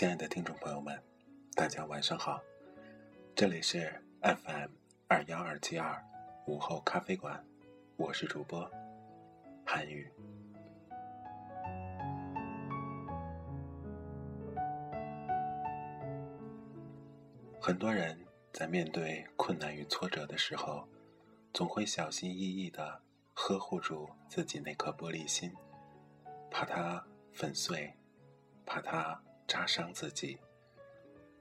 亲爱的听众朋友们，大家晚上好，这里是 FM 二幺二七二午后咖啡馆，我是主播韩宇。很多人在面对困难与挫折的时候，总会小心翼翼的呵护住自己那颗玻璃心，怕它粉碎。怕它扎伤自己，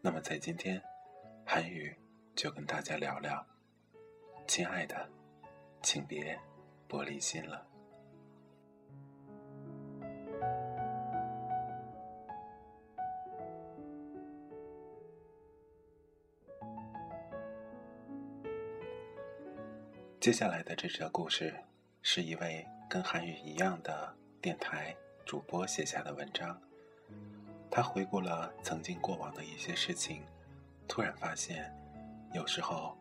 那么在今天，韩语就跟大家聊聊，亲爱的，请别玻璃心了。接下来的这则故事，是一位跟韩语一样的电台主播写下的文章。他回顾了曾经过往的一些事情，突然发现，有时候，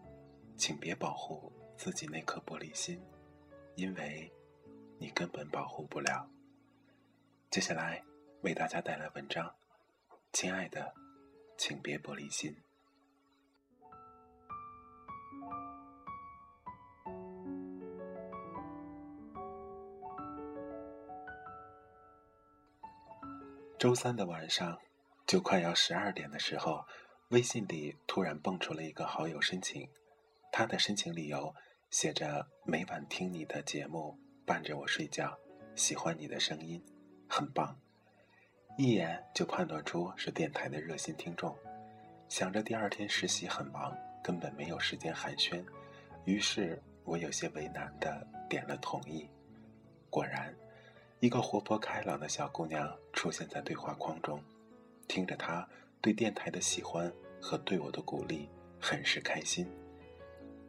请别保护自己那颗玻璃心，因为，你根本保护不了。接下来为大家带来文章，亲爱的，请别玻璃心。周三的晚上，就快要十二点的时候，微信里突然蹦出了一个好友申请。他的申请理由写着：“每晚听你的节目，伴着我睡觉，喜欢你的声音，很棒。”一眼就判断出是电台的热心听众。想着第二天实习很忙，根本没有时间寒暄，于是我有些为难的点了同意。果然。一个活泼开朗的小姑娘出现在对话框中，听着她对电台的喜欢和对我的鼓励，很是开心。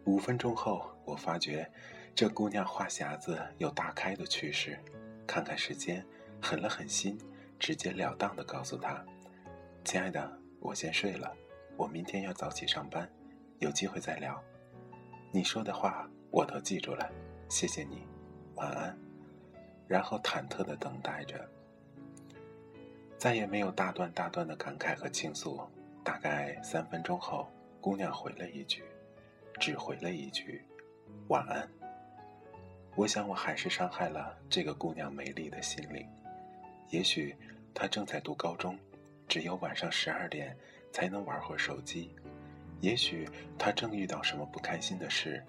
五分钟后，我发觉这姑娘话匣子有大开的趋势，看看时间，狠了狠心，直截了当地告诉她：“亲爱的，我先睡了，我明天要早起上班，有机会再聊。你说的话我都记住了，谢谢你，晚安。”然后忐忑的等待着，再也没有大段大段的感慨和倾诉。大概三分钟后，姑娘回了一句，只回了一句“晚安”。我想，我还是伤害了这个姑娘美丽的心灵。也许她正在读高中，只有晚上十二点才能玩会手机。也许她正遇到什么不开心的事，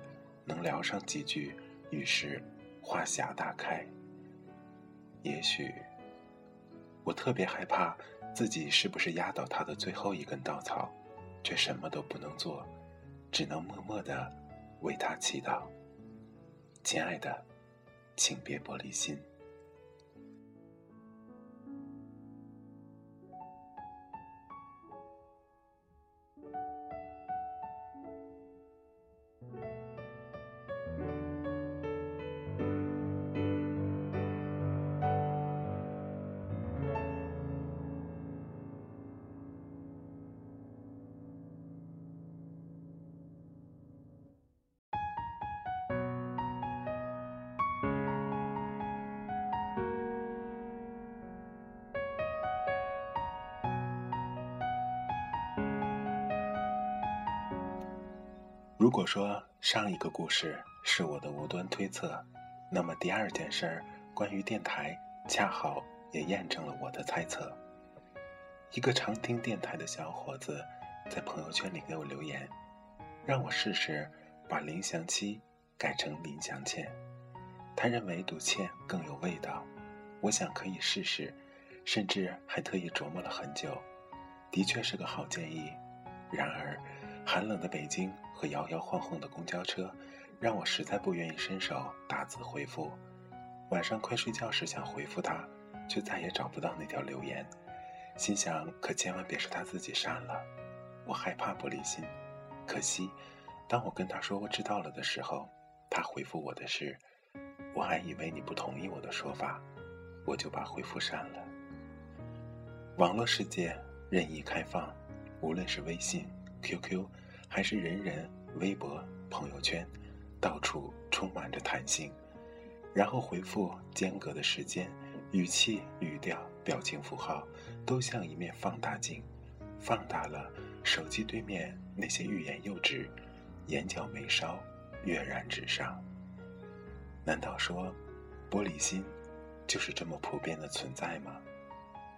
能聊上几句，于是话匣大开。也许，我特别害怕自己是不是压倒他的最后一根稻草，却什么都不能做，只能默默的为他祈祷。亲爱的，请别玻璃心。如果说上一个故事是我的无端推测，那么第二件事儿关于电台，恰好也验证了我的猜测。一个常听电台的小伙子在朋友圈里给我留言，让我试试把林祥七改成林祥倩。他认为读倩更有味道，我想可以试试，甚至还特意琢磨了很久。的确是个好建议。然而，寒冷的北京和摇摇晃晃的公交车，让我实在不愿意伸手打字回复。晚上快睡觉时想回复他，却再也找不到那条留言。心想，可千万别是他自己删了，我害怕玻璃心。可惜，当我跟他说我知道了的时候，他回复我的是：“我还以为你不同意我的说法，我就把回复删了。”网络世界任意开放，无论是微信、QQ，还是人人、微博、朋友圈，到处充满着弹性。然后回复间隔的时间。语气、语调、表情符号，都像一面放大镜，放大了手机对面那些欲言又止、眼角眉梢跃然纸上。难道说，玻璃心就是这么普遍的存在吗？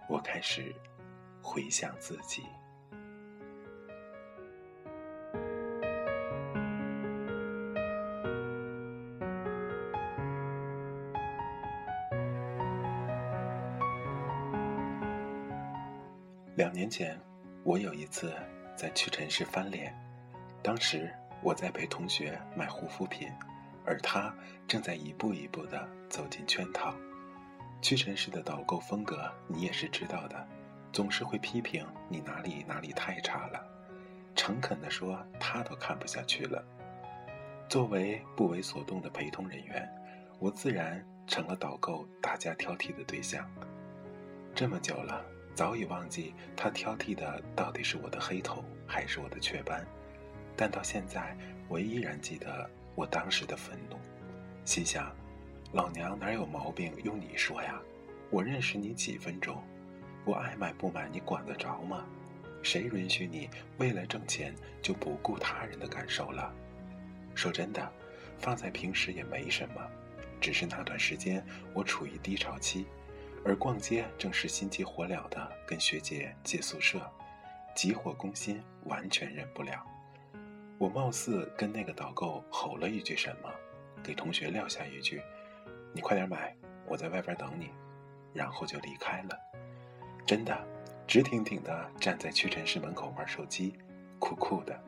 我开始回想自己。两年前，我有一次在屈臣氏翻脸，当时我在陪同学买护肤品，而他正在一步一步地走进圈套。屈臣氏的导购风格你也是知道的，总是会批评你哪里哪里太差了。诚恳地说，他都看不下去了。作为不为所动的陪同人员，我自然成了导购大家挑剔的对象。这么久了。早已忘记他挑剔的到底是我的黑头还是我的雀斑，但到现在我依然记得我当时的愤怒，心想：老娘哪有毛病用你说呀？我认识你几分钟，我爱买不买你管得着吗？谁允许你为了挣钱就不顾他人的感受了？说真的，放在平时也没什么，只是那段时间我处于低潮期。而逛街正是心急火燎的跟学姐借宿舍，急火攻心，完全忍不了。我貌似跟那个导购吼了一句什么，给同学撂下一句：“你快点买，我在外边等你。”然后就离开了。真的，直挺挺的站在屈臣氏门口玩手机，酷酷的。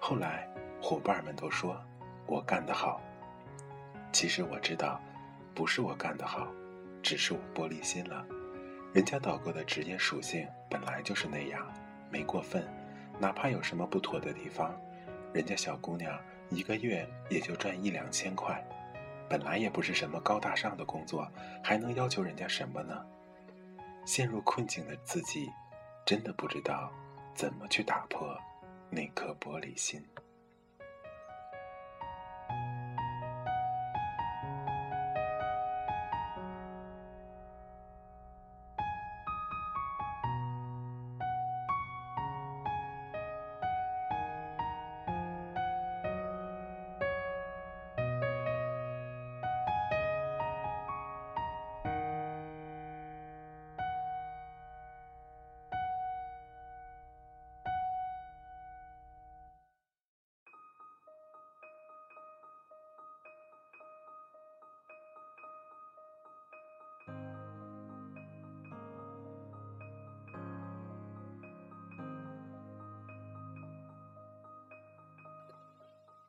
后来伙伴们都说我干得好，其实我知道，不是我干得好。只是我玻璃心了，人家导购的职业属性本来就是那样，没过分。哪怕有什么不妥的地方，人家小姑娘一个月也就赚一两千块，本来也不是什么高大上的工作，还能要求人家什么呢？陷入困境的自己，真的不知道怎么去打破那颗玻璃心。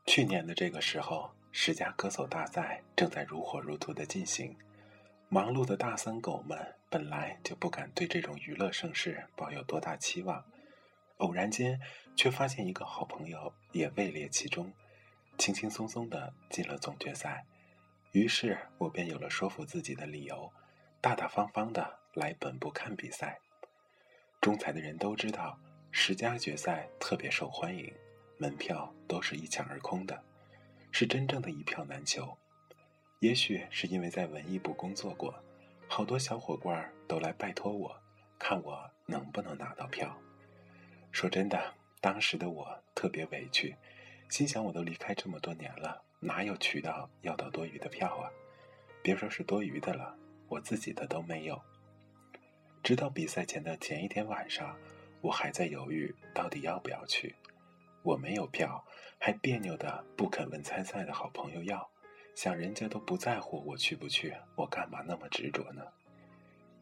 去年的这个时候，十佳歌手大赛正在如火如荼的进行。忙碌的大三狗们本来就不敢对这种娱乐盛事抱有多大期望，偶然间却发现一个好朋友也位列其中，轻轻松松的进了总决赛。于是我便有了说服自己的理由，大大方方的来本部看比赛。中彩的人都知道，十佳决赛特别受欢迎。门票都是一抢而空的，是真正的一票难求。也许是因为在文艺部工作过，好多小伙伴都来拜托我，看我能不能拿到票。说真的，当时的我特别委屈，心想我都离开这么多年了，哪有渠道要到多余的票啊？别说是多余的了，我自己的都没有。直到比赛前的前一天晚上，我还在犹豫到底要不要去。我没有票，还别扭的不肯问参赛的好朋友要，想人家都不在乎我去不去，我干嘛那么执着呢？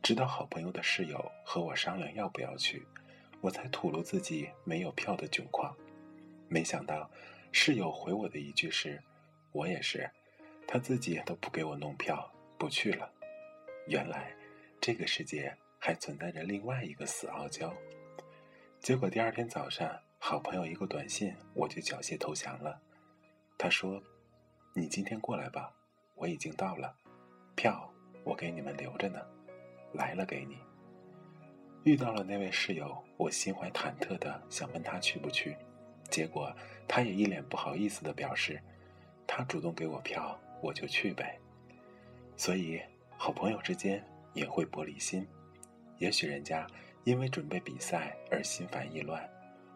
直到好朋友的室友和我商量要不要去，我才吐露自己没有票的窘况。没想到室友回我的一句是：“我也是。”他自己都不给我弄票，不去了。原来这个世界还存在着另外一个死傲娇。结果第二天早上，好朋友一个短信，我就缴械投降了。他说：“你今天过来吧，我已经到了，票我给你们留着呢，来了给你。”遇到了那位室友，我心怀忐忑的想问他去不去，结果他也一脸不好意思的表示，他主动给我票。我就去呗，所以好朋友之间也会玻璃心。也许人家因为准备比赛而心烦意乱，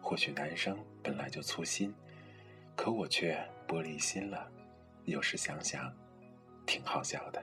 或许男生本来就粗心，可我却玻璃心了。有时想想，挺好笑的。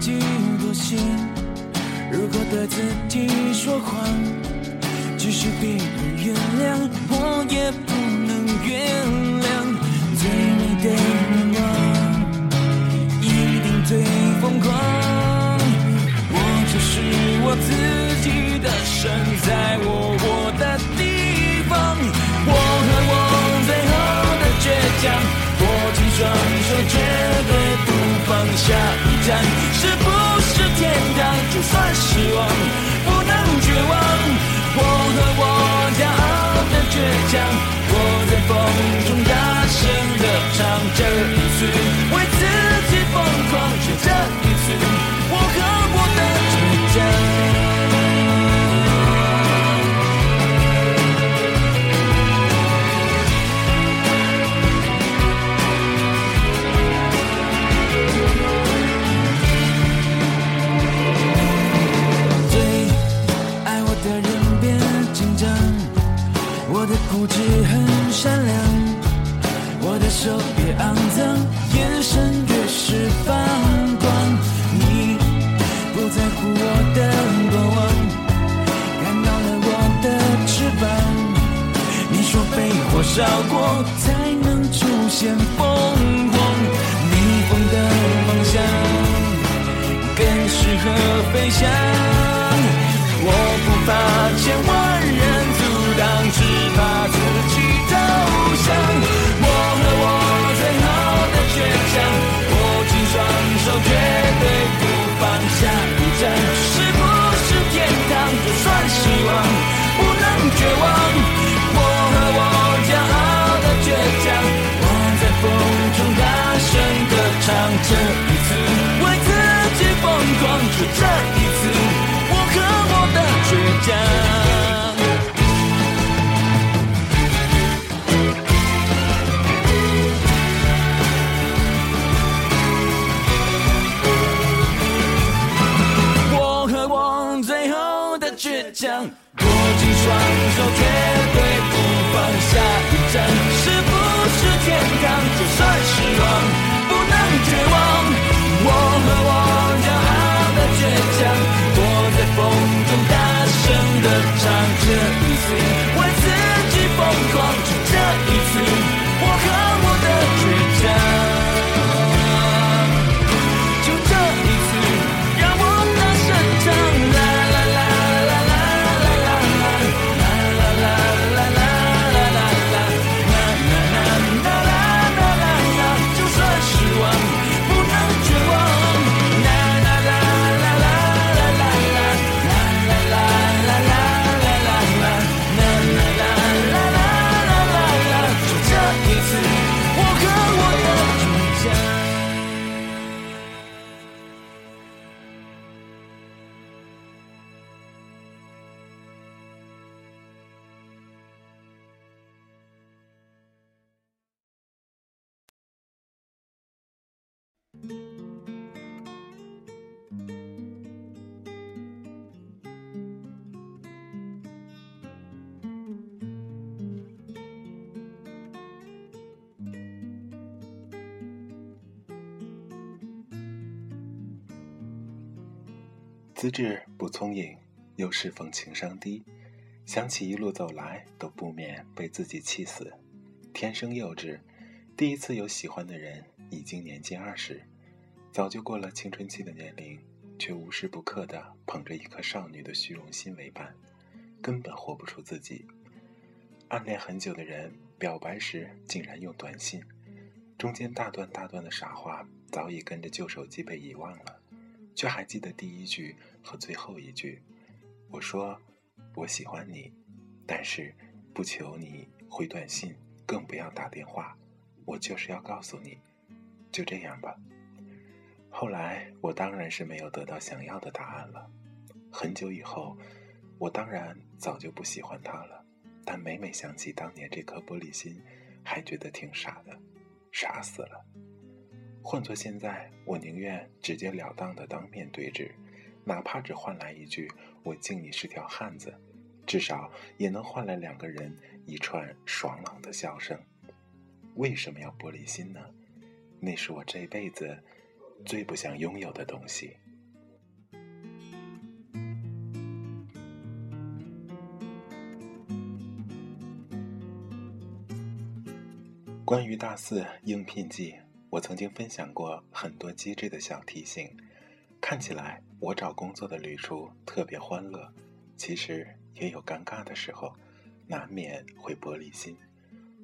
己妥协，如果对自己说谎，即使别人原谅，我也不能原谅。最美的愿望，一定最疯狂。我就是我自己的神，在我活的地方。我和我最后的倔强，握紧双手，绝对不放。下一站是不是天堂？就算失望，不能绝望。我和我骄傲的倔强，我在风中大声的唱。这一次为自己疯狂，就这一次资质不聪颖，又适逢情商低，想起一路走来，都不免被自己气死。天生幼稚，第一次有喜欢的人已经年近二十，早就过了青春期的年龄，却无时不刻的捧着一颗少女的虚荣心为伴，根本活不出自己。暗恋很久的人表白时竟然用短信，中间大段大段的傻话早已跟着旧手机被遗忘了。却还记得第一句和最后一句。我说：“我喜欢你，但是不求你回短信，更不要打电话。我就是要告诉你，就这样吧。”后来我当然是没有得到想要的答案了。很久以后，我当然早就不喜欢他了。但每每想起当年这颗玻璃心，还觉得挺傻的，傻死了。换做现在，我宁愿直截了当的当面对质，哪怕只换来一句“我敬你是条汉子”，至少也能换来两个人一串爽朗的笑声。为什么要玻璃心呢？那是我这辈子最不想拥有的东西。关于大四应聘季。我曾经分享过很多机智的小提醒，看起来我找工作的旅途特别欢乐，其实也有尴尬的时候，难免会玻璃心。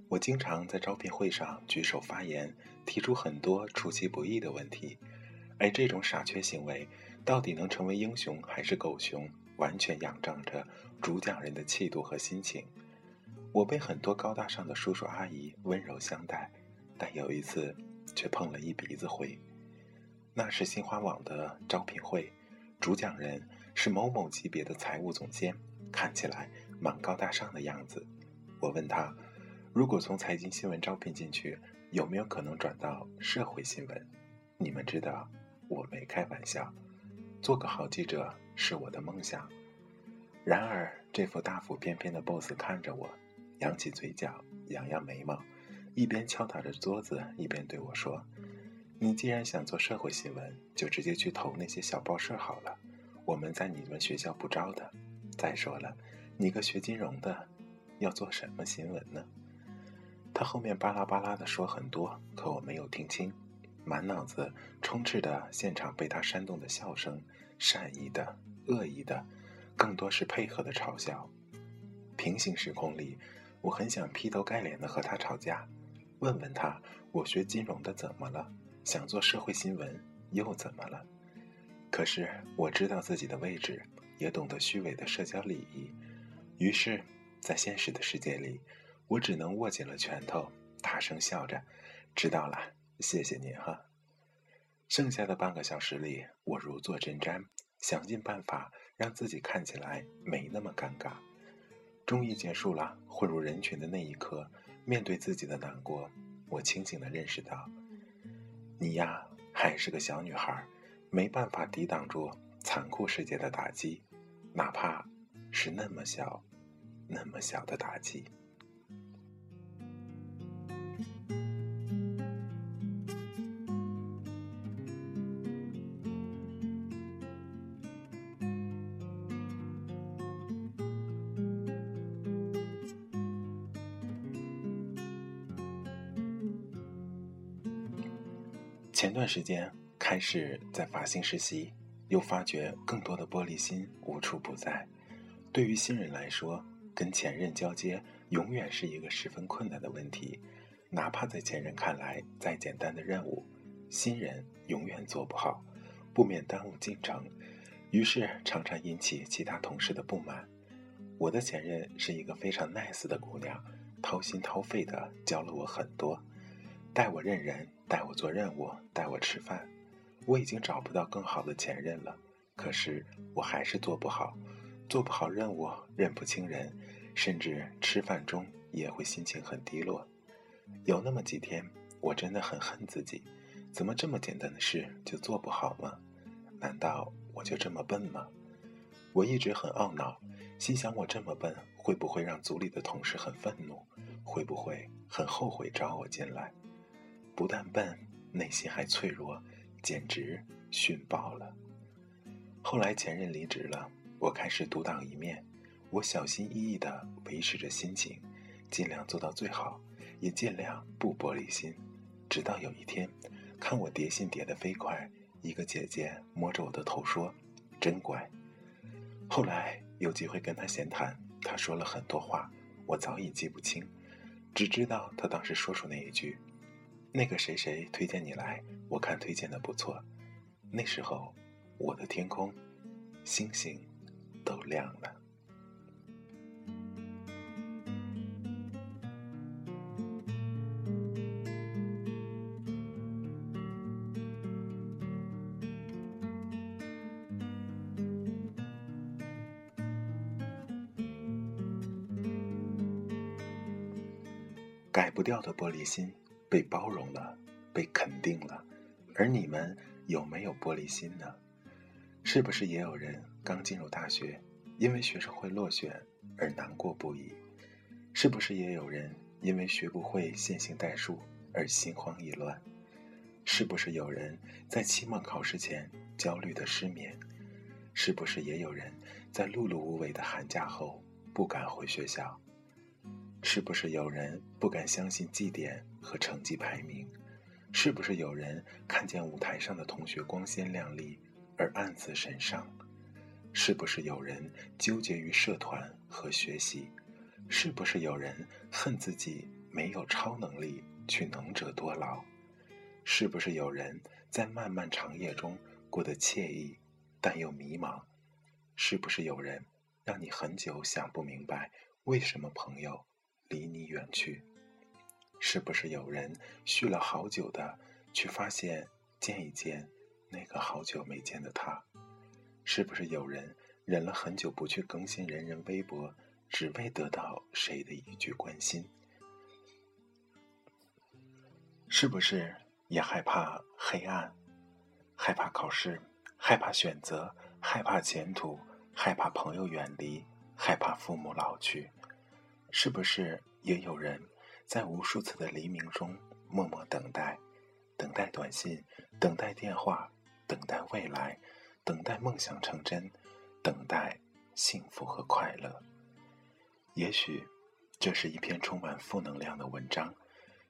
我经常在招聘会上举手发言，提出很多出其不意的问题，而这种傻缺行为到底能成为英雄还是狗熊，完全仰仗着主讲人的气度和心情。我被很多高大上的叔叔阿姨温柔相待，但有一次。却碰了一鼻子灰。那是新华网的招聘会，主讲人是某某级别的财务总监，看起来蛮高大上的样子。我问他，如果从财经新闻招聘进去，有没有可能转到社会新闻？你们知道，我没开玩笑，做个好记者是我的梦想。然而，这副大腹便便的 boss 看着我，扬起嘴角，扬扬眉毛。一边敲打着桌子，一边对我说：“你既然想做社会新闻，就直接去投那些小报社好了。我们在你们学校不招的。再说了，你个学金融的，要做什么新闻呢？”他后面巴拉巴拉的说很多，可我没有听清，满脑子充斥的现场被他煽动的笑声，善意的、恶意的，更多是配合的嘲笑。平行时空里，我很想劈头盖脸的和他吵架。问问他，我学金融的怎么了？想做社会新闻又怎么了？可是我知道自己的位置，也懂得虚伪的社交礼仪，于是，在现实的世界里，我只能握紧了拳头，大声笑着：“知道了，谢谢您哈。”剩下的半个小时里，我如坐针毡，想尽办法让自己看起来没那么尴尬。终于结束了，混入人群的那一刻。面对自己的难过，我清醒的认识到，你呀还是个小女孩，没办法抵挡住残酷世界的打击，哪怕是那么小、那么小的打击。段时间开始在发型实习，又发觉更多的玻璃心无处不在。对于新人来说，跟前任交接永远是一个十分困难的问题。哪怕在前任看来再简单的任务，新人永远做不好，不免耽误进程，于是常常引起其他同事的不满。我的前任是一个非常 nice 的姑娘，掏心掏肺的教了我很多，带我认人。带我做任务，带我吃饭，我已经找不到更好的前任了。可是我还是做不好，做不好任务，认不清人，甚至吃饭中也会心情很低落。有那么几天，我真的很恨自己，怎么这么简单的事就做不好吗？难道我就这么笨吗？我一直很懊恼，心想我这么笨，会不会让组里的同事很愤怒？会不会很后悔招我进来？不但笨，内心还脆弱，简直逊爆了。后来前任离职了，我开始独当一面。我小心翼翼地维持着心情，尽量做到最好，也尽量不玻璃心。直到有一天，看我叠信叠得飞快，一个姐姐摸着我的头说：“真乖。”后来有机会跟她闲谈，她说了很多话，我早已记不清，只知道她当时说出那一句：“那个谁谁推荐你来，我看推荐的不错。”那时候。我的天空，星星都亮了。改不掉的玻璃心，被包容了，被肯定了，而你们有没有玻璃心呢？是不是也有人刚进入大学，因为学生会落选而难过不已？是不是也有人因为学不会线性代数而心慌意乱？是不是有人在期末考试前焦虑的失眠？是不是也有人在碌碌无为的寒假后不敢回学校？是不是有人不敢相信绩点和成绩排名？是不是有人看见舞台上的同学光鲜亮丽？而暗自神伤，是不是有人纠结于社团和学习？是不是有人恨自己没有超能力去能者多劳？是不是有人在漫漫长夜中过得惬意，但又迷茫？是不是有人让你很久想不明白为什么朋友离你远去？是不是有人续了好久的去发现见一见？那个好久没见的他，是不是有人忍了很久不去更新人人微博，只为得到谁的一句关心？是不是也害怕黑暗，害怕考试，害怕选择，害怕前途，害怕朋友远离，害怕父母老去？是不是也有人在无数次的黎明中默默等待，等待短信，等待电话？等待未来，等待梦想成真，等待幸福和快乐。也许，这是一篇充满负能量的文章。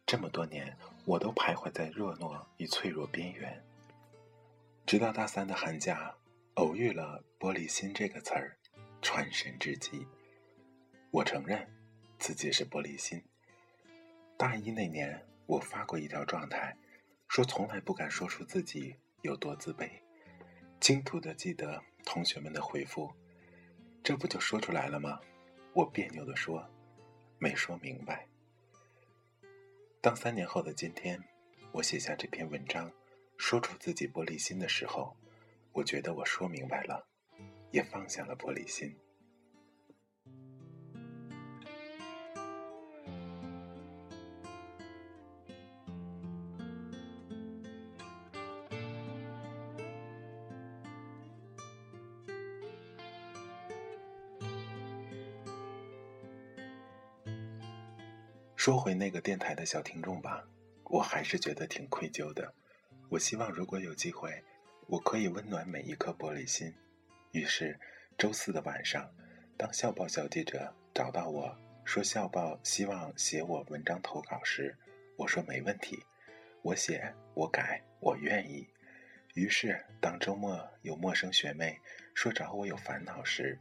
这么多年，我都徘徊在弱懦与脆弱边缘。直到大三的寒假，偶遇了“玻璃心”这个词儿，传神至极。我承认，自己是玻璃心。大一那年，我发过一条状态，说从来不敢说出自己。有多自卑？清楚的记得同学们的回复，这不就说出来了吗？我别扭的说，没说明白。当三年后的今天，我写下这篇文章，说出自己玻璃心的时候，我觉得我说明白了，也放下了玻璃心。说回那个电台的小听众吧，我还是觉得挺愧疚的。我希望如果有机会，我可以温暖每一颗玻璃心。于是，周四的晚上，当校报小记者找到我说校报希望写我文章投稿时，我说没问题，我写，我改，我愿意。于是，当周末有陌生学妹说找我有烦恼时，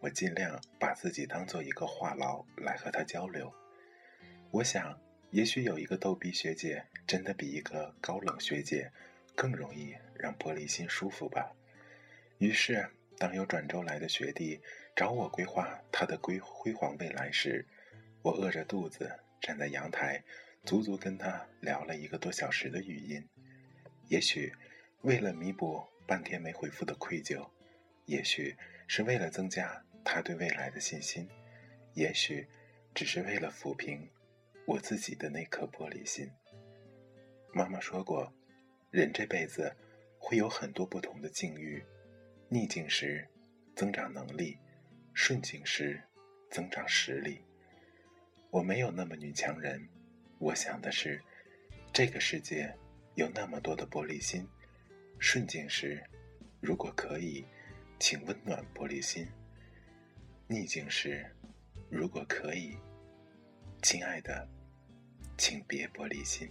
我尽量把自己当做一个话痨来和她交流。我想，也许有一个逗逼学姐，真的比一个高冷学姐更容易让玻璃心舒服吧。于是，当有转周来的学弟找我规划他的辉辉煌未来时，我饿着肚子站在阳台，足足跟他聊了一个多小时的语音。也许，为了弥补半天没回复的愧疚，也许是为了增加他对未来的信心，也许只是为了抚平。我自己的那颗玻璃心。妈妈说过，人这辈子会有很多不同的境遇，逆境时增长能力，顺境时增长实力。我没有那么女强人，我想的是，这个世界有那么多的玻璃心，顺境时，如果可以，请温暖玻璃心；逆境时，如果可以，亲爱的，请别玻璃心。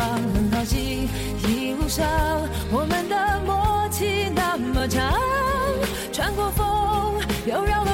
很高兴一路上我们的默契那么长穿过风又绕了